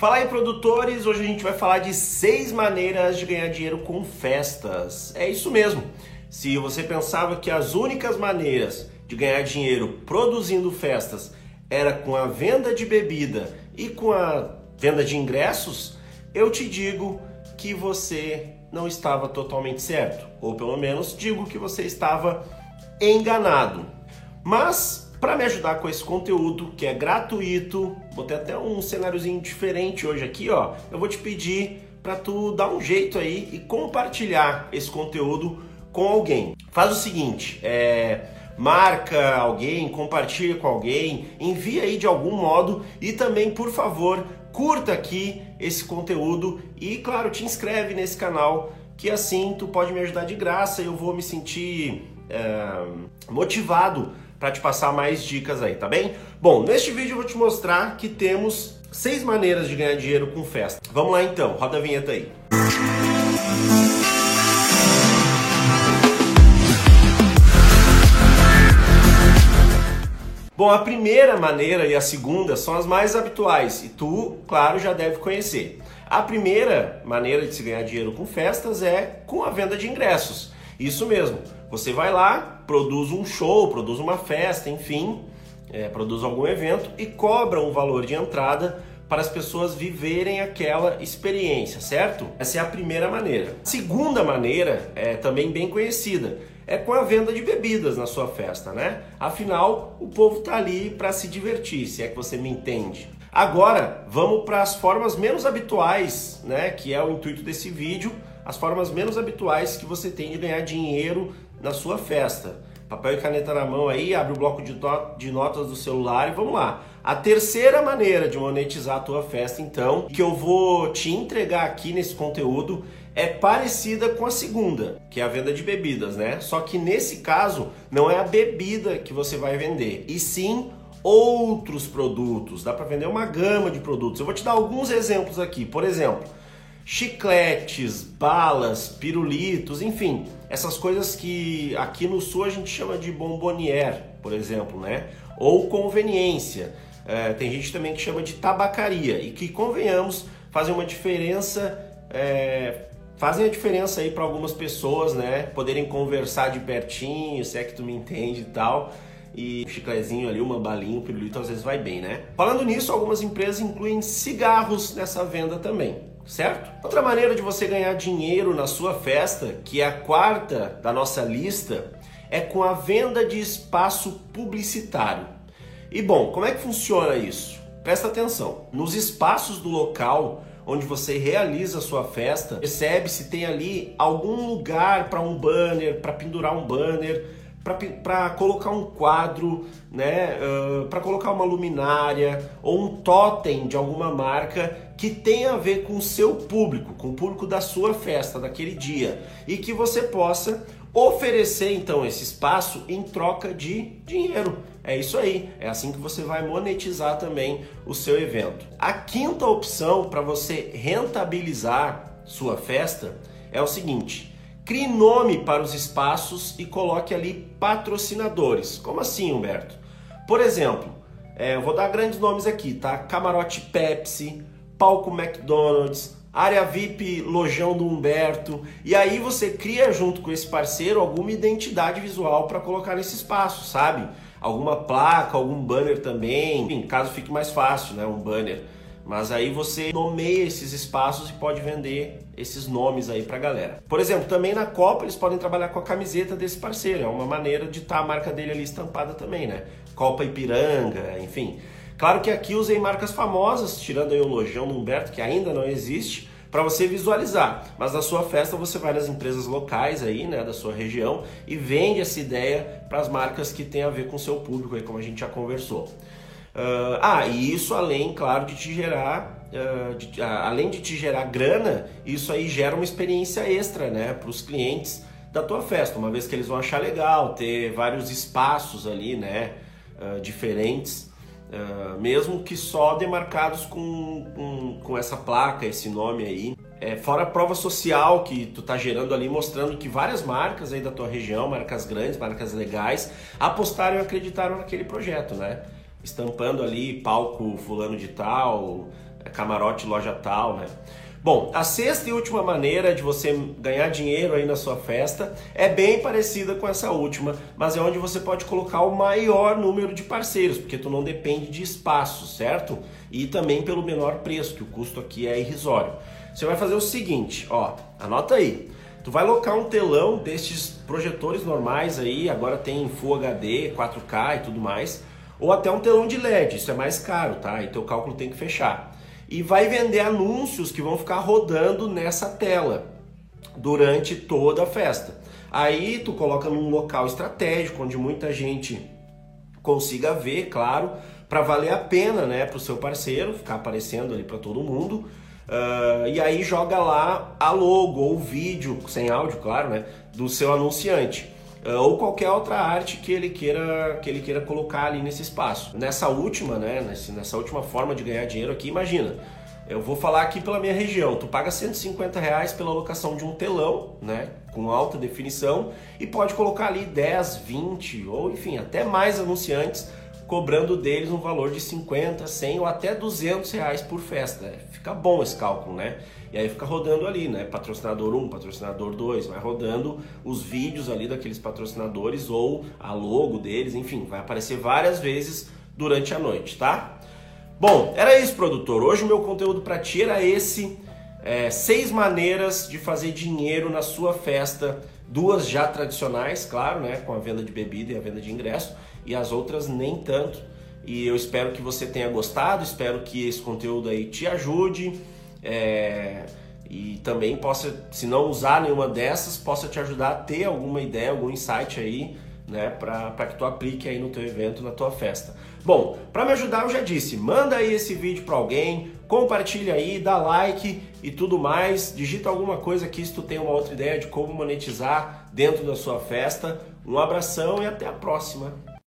Fala aí, produtores! Hoje a gente vai falar de seis maneiras de ganhar dinheiro com festas. É isso mesmo. Se você pensava que as únicas maneiras de ganhar dinheiro produzindo festas era com a venda de bebida e com a venda de ingressos, eu te digo que você não estava totalmente certo, ou pelo menos digo que você estava enganado. Mas para me ajudar com esse conteúdo que é gratuito, vou ter até um cenáriozinho diferente hoje aqui, ó. Eu vou te pedir para tu dar um jeito aí e compartilhar esse conteúdo com alguém. Faz o seguinte, é, marca alguém, compartilha com alguém, envia aí de algum modo e também, por favor, curta aqui esse conteúdo e, claro, te inscreve nesse canal que assim tu pode me ajudar de graça e eu vou me sentir é, motivado para te passar mais dicas aí, tá bem? Bom, neste vídeo eu vou te mostrar que temos seis maneiras de ganhar dinheiro com festa. Vamos lá então, roda a vinheta aí. Bom, a primeira maneira e a segunda são as mais habituais e tu, claro, já deve conhecer. A primeira maneira de se ganhar dinheiro com festas é com a venda de ingressos. Isso mesmo, você vai lá, produz um show, produz uma festa, enfim, é, produz algum evento e cobra um valor de entrada para as pessoas viverem aquela experiência, certo? Essa é a primeira maneira. A segunda maneira é também bem conhecida, é com a venda de bebidas na sua festa, né? Afinal, o povo tá ali para se divertir, se é que você me entende. Agora, vamos para as formas menos habituais, né, que é o intuito desse vídeo, as formas menos habituais que você tem de ganhar dinheiro na sua festa. Papel e caneta na mão aí, abre o bloco de notas do celular e vamos lá. A terceira maneira de monetizar a tua festa, então, que eu vou te entregar aqui nesse conteúdo, é parecida com a segunda, que é a venda de bebidas, né? Só que nesse caso não é a bebida que você vai vender, e sim outros produtos. Dá para vender uma gama de produtos. Eu vou te dar alguns exemplos aqui. Por exemplo, chicletes, balas, pirulitos, enfim, essas coisas que aqui no sul a gente chama de bombonier, por exemplo, né? Ou conveniência. É, tem gente também que chama de tabacaria e que, convenhamos, fazem uma diferença é, fazem a diferença aí para algumas pessoas, né? Poderem conversar de pertinho, se é que tu me entende e tal. E um chiclezinho ali, uma balinha, um pirulito às vezes vai bem, né? Falando nisso, algumas empresas incluem cigarros nessa venda também, certo? Outra maneira de você ganhar dinheiro na sua festa, que é a quarta da nossa lista, é com a venda de espaço publicitário. E bom, como é que funciona isso? Presta atenção. Nos espaços do local, onde você realiza a sua festa, percebe se tem ali algum lugar para um banner, para pendurar um banner, para colocar um quadro, né, uh, para colocar uma luminária ou um totem de alguma marca que tenha a ver com o seu público, com o público da sua festa, daquele dia, e que você possa oferecer então esse espaço em troca de dinheiro. É isso aí, é assim que você vai monetizar também o seu evento. A quinta opção para você rentabilizar sua festa é o seguinte: crie nome para os espaços e coloque ali patrocinadores. Como assim, Humberto? Por exemplo, é, eu vou dar grandes nomes aqui, tá? Camarote Pepsi, Palco McDonald's, área VIP Lojão do Humberto. E aí você cria junto com esse parceiro alguma identidade visual para colocar nesse espaço, sabe? Alguma placa, algum banner também. Enfim, caso fique mais fácil, né? Um banner. Mas aí você nomeia esses espaços e pode vender esses nomes aí pra galera. Por exemplo, também na Copa eles podem trabalhar com a camiseta desse parceiro. É uma maneira de estar tá a marca dele ali estampada também, né? Copa Ipiranga, enfim. Claro que aqui usei marcas famosas, tirando aí o Lojão do Humberto, que ainda não existe, para você visualizar. Mas na sua festa você vai nas empresas locais aí, né, da sua região e vende essa ideia para as marcas que tem a ver com o seu público, aí, como a gente já conversou. Uh, ah, e isso além, claro, de te gerar, uh, de, uh, além de te gerar grana, isso aí gera uma experiência extra, né, para os clientes da tua festa, uma vez que eles vão achar legal ter vários espaços ali, né, diferentes Uh, mesmo que só demarcados com, com, com, essa placa, esse nome aí. É, fora a prova social que tu tá gerando ali, mostrando que várias marcas aí da tua região, marcas grandes, marcas legais, apostaram e acreditaram naquele projeto, né? Estampando ali palco fulano de tal, camarote loja tal, né? Bom, a sexta e última maneira de você ganhar dinheiro aí na sua festa é bem parecida com essa última, mas é onde você pode colocar o maior número de parceiros, porque tu não depende de espaço, certo? E também pelo menor preço, que o custo aqui é irrisório. Você vai fazer o seguinte, ó, anota aí. Tu vai alocar um telão destes projetores normais aí, agora tem Full HD, 4K e tudo mais, ou até um telão de LED, isso é mais caro, tá? E teu cálculo tem que fechar e vai vender anúncios que vão ficar rodando nessa tela durante toda a festa. Aí tu coloca num local estratégico onde muita gente consiga ver, claro, para valer a pena, né, para o seu parceiro ficar aparecendo ali para todo mundo. Uh, e aí joga lá a logo ou vídeo sem áudio, claro, né, do seu anunciante. Uh, ou qualquer outra arte que ele queira que ele queira colocar ali nesse espaço. Nessa última, né, nessa última forma de ganhar dinheiro aqui, imagina. Eu vou falar aqui pela minha região. Tu paga 150 reais pela locação de um telão, né, com alta definição e pode colocar ali 10, 20 ou enfim até mais anunciantes cobrando deles um valor de 50, 100 ou até 200 reais por festa. Fica bom esse cálculo, né? E aí fica rodando ali, né? Patrocinador 1, patrocinador 2, vai rodando os vídeos ali daqueles patrocinadores ou a logo deles, enfim, vai aparecer várias vezes durante a noite, tá? Bom, era isso, produtor. Hoje o meu conteúdo para ti era esse. É, seis maneiras de fazer dinheiro na sua festa, duas já tradicionais, claro, né, com a venda de bebida e a venda de ingresso, e as outras nem tanto. E eu espero que você tenha gostado, espero que esse conteúdo aí te ajude. É, e também possa, se não usar nenhuma dessas, possa te ajudar a ter alguma ideia, algum insight aí, né, para que tu aplique aí no teu evento, na tua festa. Bom, para me ajudar eu já disse, manda aí esse vídeo para alguém, compartilha aí, dá like e tudo mais, digita alguma coisa aqui se tu tem uma outra ideia de como monetizar dentro da sua festa. Um abração e até a próxima.